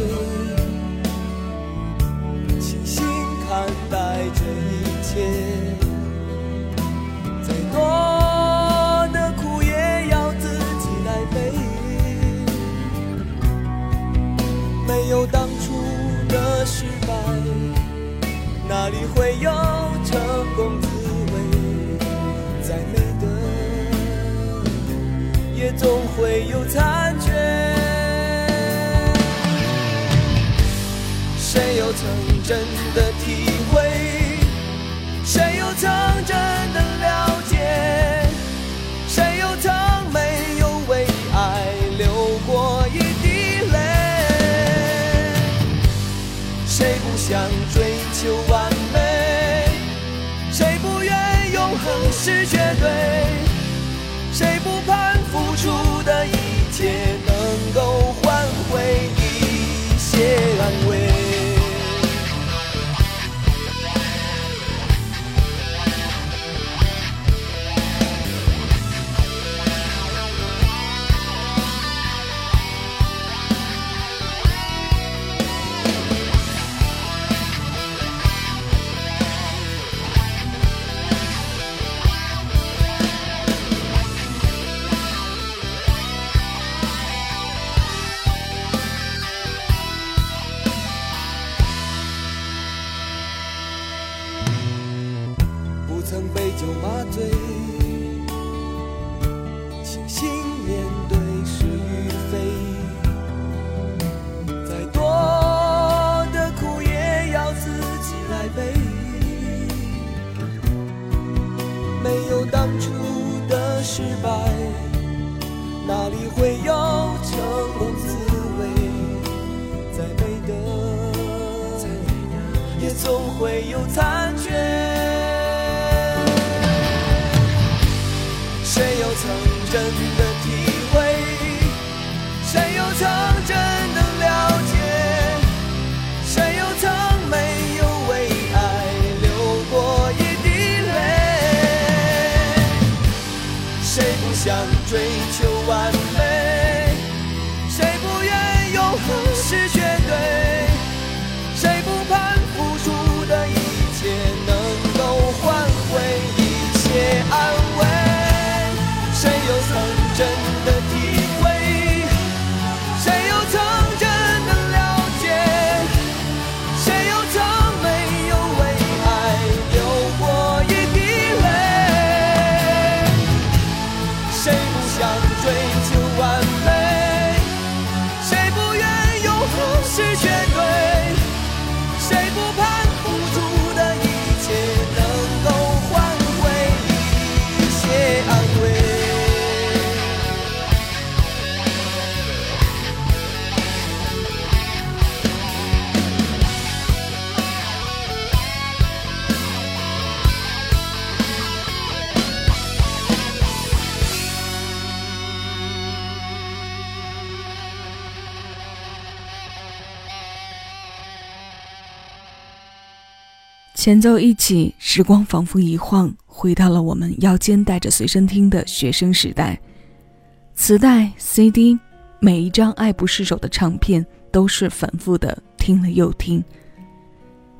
醉，清醒看待这一切。再多的苦也要自己来背，没有当初的失败，哪里会有成功滋味？再美的，也总会有真的体会？谁又曾真的了解？谁又曾没有为爱流过一滴泪？谁不想追求完美？谁不愿永恒是绝对？谁不盼付出的一切能够换回一些安慰？会有残缺。谁又曾真前奏一起，时光仿佛一晃，回到了我们腰间带着随身听的学生时代。磁带、CD，每一张爱不释手的唱片都是反复的听了又听。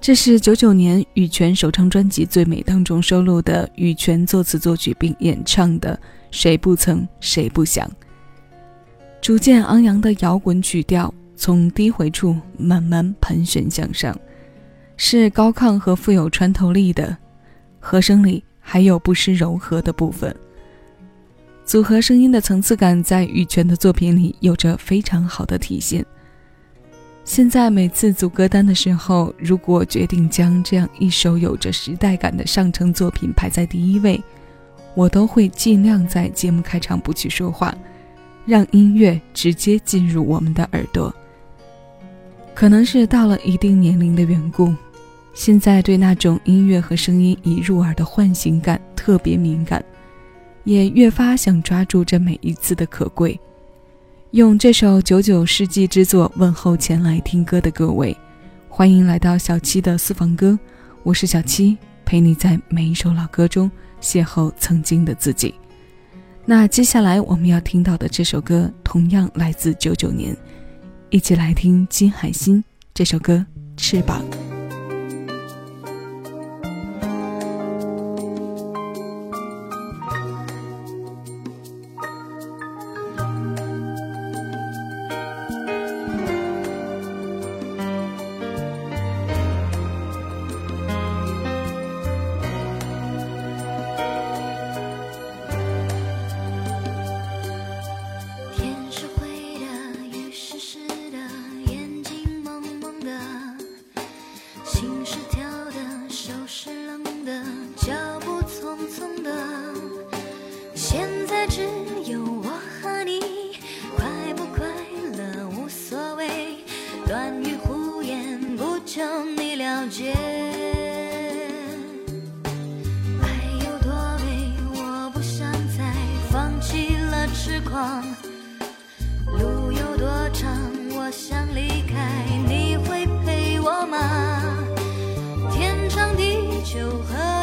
这是九九年羽泉首张专辑《最美》当中收录的羽泉作词作曲并演唱的《谁不曾谁不想》。逐渐昂扬的摇滚曲调从低回处慢慢盘旋向上。是高亢和富有穿透力的，和声里还有不失柔和的部分。组合声音的层次感在羽泉的作品里有着非常好的体现。现在每次组歌单的时候，如果决定将这样一首有着时代感的上乘作品排在第一位，我都会尽量在节目开场不去说话，让音乐直接进入我们的耳朵。可能是到了一定年龄的缘故，现在对那种音乐和声音一入耳的唤醒感特别敏感，也越发想抓住这每一次的可贵。用这首九九世纪之作问候前来听歌的各位，欢迎来到小七的私房歌，我是小七，陪你在每一首老歌中邂逅曾经的自己。那接下来我们要听到的这首歌，同样来自九九年，一起来听金海心这首歌《翅膀》。路有多长，我想离开，你会陪我吗？天长地久和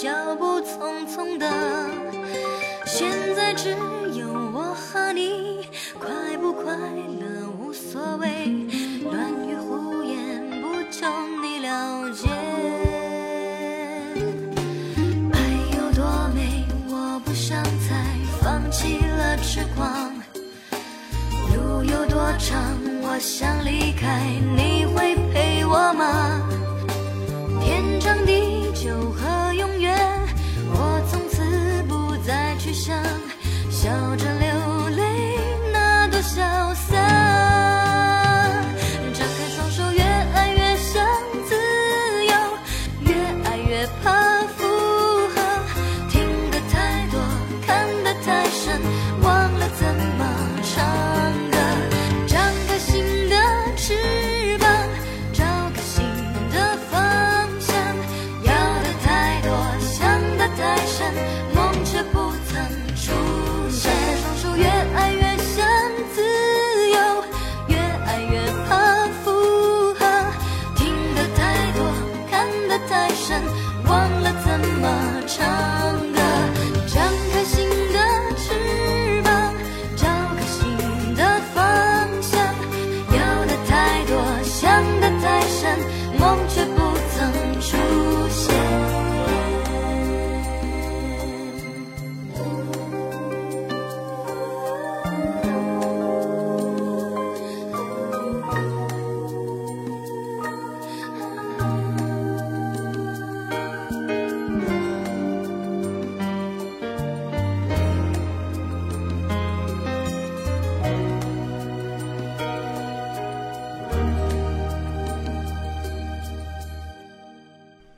脚步匆匆的。现在只有我和你，快不快乐无所谓，乱语胡言不求你了解。爱有多美，我不想再放弃了痴狂。路有多长，我想离开，你会陪我吗？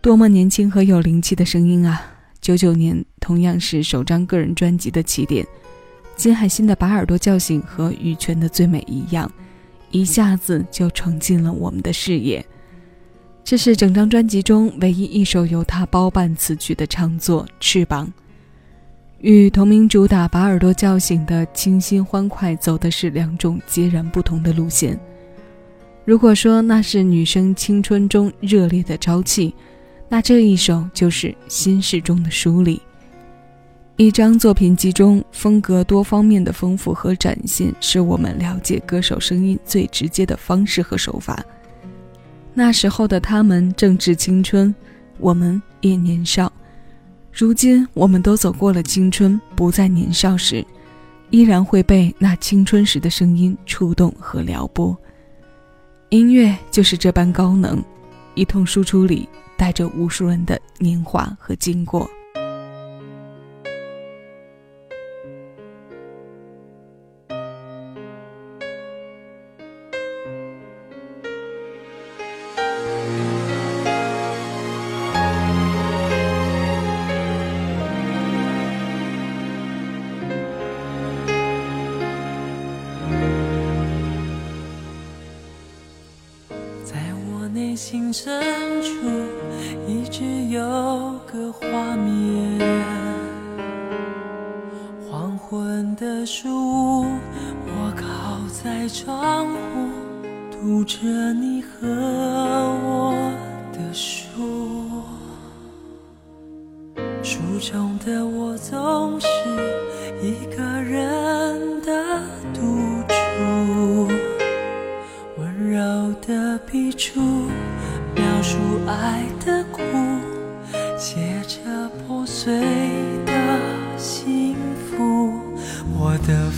多么年轻和有灵气的声音啊！九九年同样是首张个人专辑的起点，金海心的《把耳朵叫醒》和羽泉的《最美》一样，一下子就闯进了我们的视野。这是整张专辑中唯一一首由他包办词曲的唱作《翅膀》。与同名主打《把耳朵叫醒》的清新欢快走的是两种截然不同的路线。如果说那是女生青春中热烈的朝气，那这一首就是心事中的梳理。一张作品集中风格多方面的丰富和展现，是我们了解歌手声音最直接的方式和手法。那时候的他们正值青春，我们也年少。如今我们都走过了青春，不再年少时，依然会被那青春时的声音触动和撩拨。音乐就是这般高能，一通输出里带着无数人的年华和经过。内心深处一直有个画面，黄昏的树屋，我靠在窗户，读着你和我的书，书中的我总一处。描述爱的苦，写着破碎的幸福，我的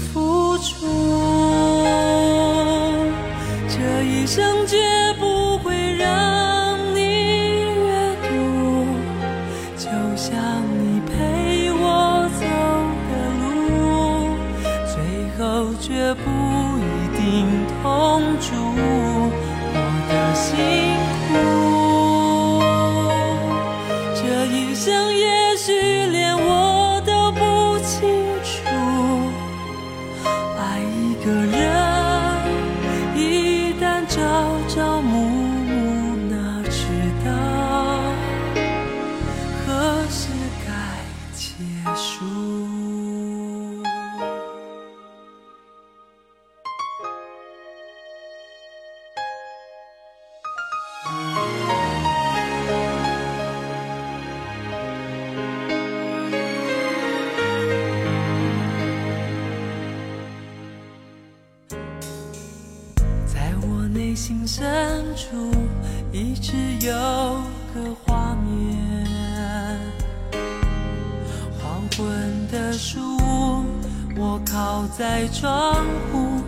我靠在窗户，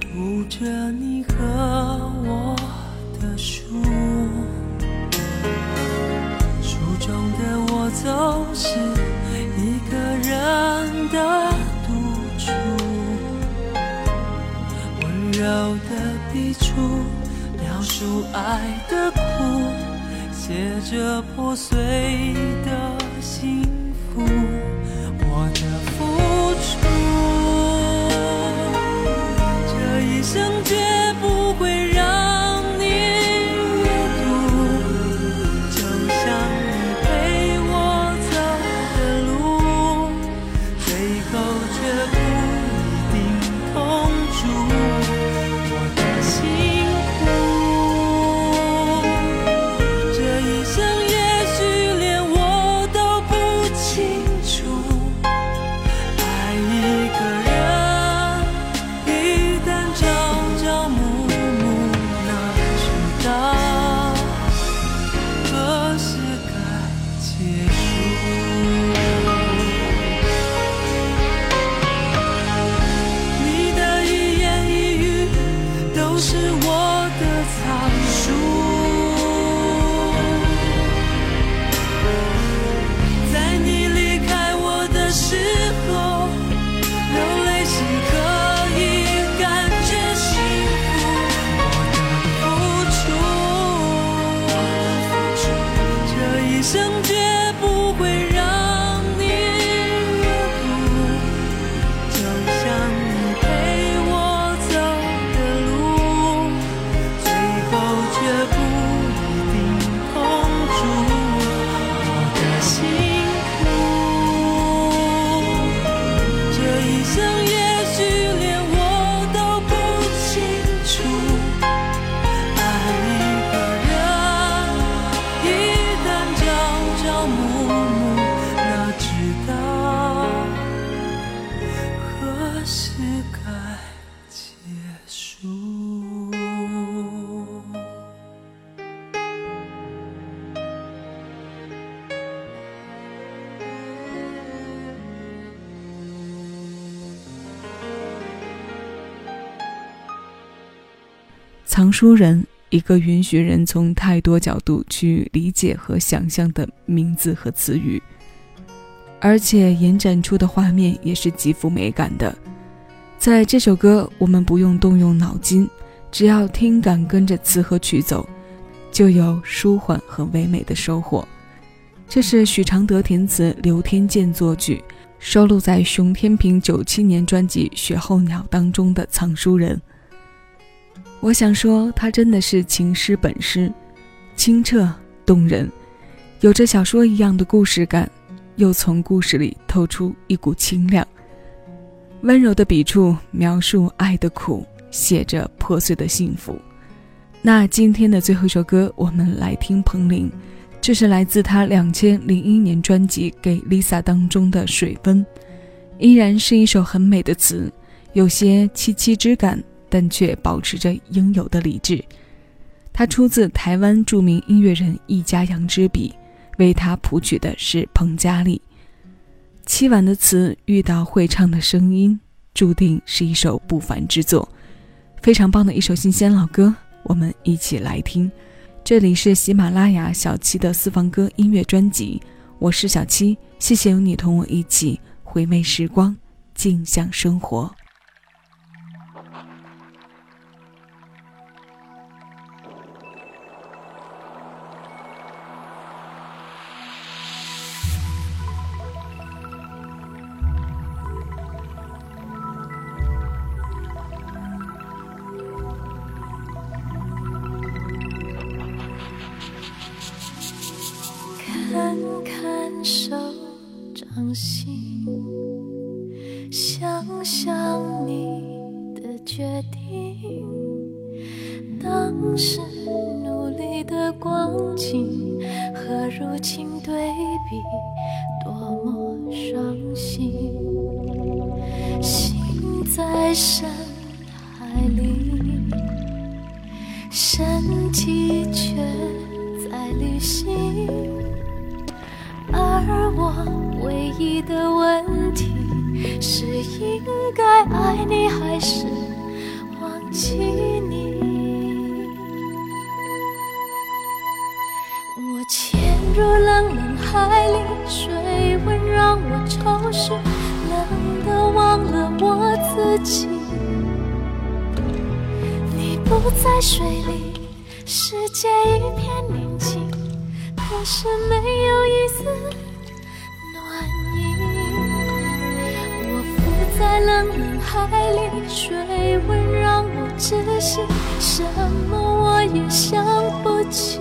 读着你和我的书，书中的我总是一个人的独处，温柔的笔触。描述爱的苦，写着破碎的幸福，我的说这一生眷藏书人，一个允许人从太多角度去理解和想象的名字和词语，而且延展出的画面也是极富美感的。在这首歌，我们不用动用脑筋，只要听感跟着词和曲走，就有舒缓和唯美的收获。这是许常德填词，刘天健作曲，收录在熊天平九七年专辑《雪候鸟》当中的《藏书人》。我想说，他真的是情诗本诗，清澈动人，有着小说一样的故事感，又从故事里透出一股清亮。温柔的笔触描述爱的苦，写着破碎的幸福。那今天的最后一首歌，我们来听彭羚，这是来自他两千零一年专辑《给 Lisa》当中的《水温》，依然是一首很美的词，有些凄凄之感。但却保持着应有的理智。他出自台湾著名音乐人易家扬之笔，为他谱曲的是彭佳丽。凄婉的词遇到会唱的声音，注定是一首不凡之作。非常棒的一首新鲜老歌，我们一起来听。这里是喜马拉雅小七的私房歌音乐专辑，我是小七，谢谢有你同我一起回味时光，静享生活。决定。当时努力的光景和如今对比，多么伤心。心在深海里，身体却在旅行。而我唯一的问题是，应该爱你还是起你？我潜入冷冷海里，水温让我潮湿，冷得忘了我自己。你不在水里，世界一片宁静，可是没有一丝。在冷冷海里，水温让我窒息，什么我也想不起。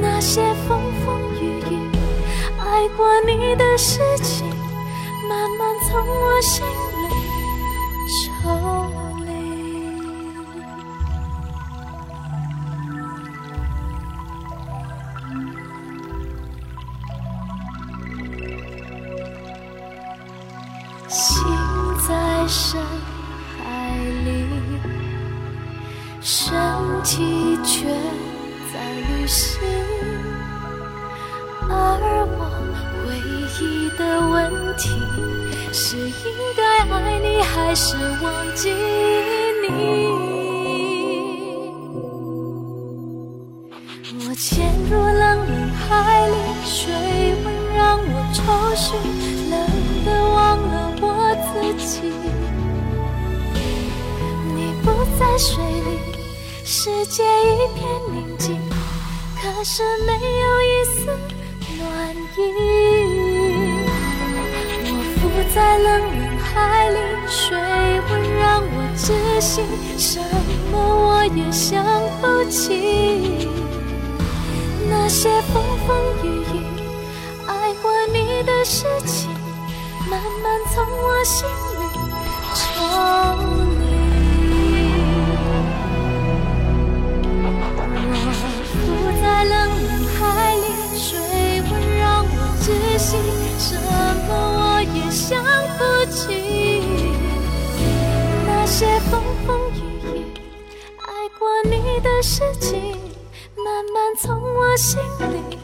那些风风雨雨，爱过你的事情，慢慢从我心记你？我潜入冷冷海里，水温让我抽搐，冷得忘了我。自己，你不在水里，世界一片宁静，可是没有一丝暖意。我浮在冷冷海里，水会让我窒息，什么我也想不起。那些风风雨雨，爱过你的事情。慢慢从我心里抽事情，慢慢从我心里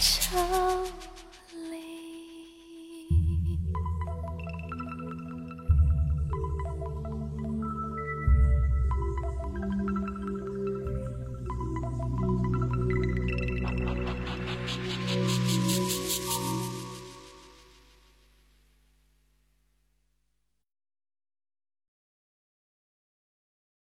抽。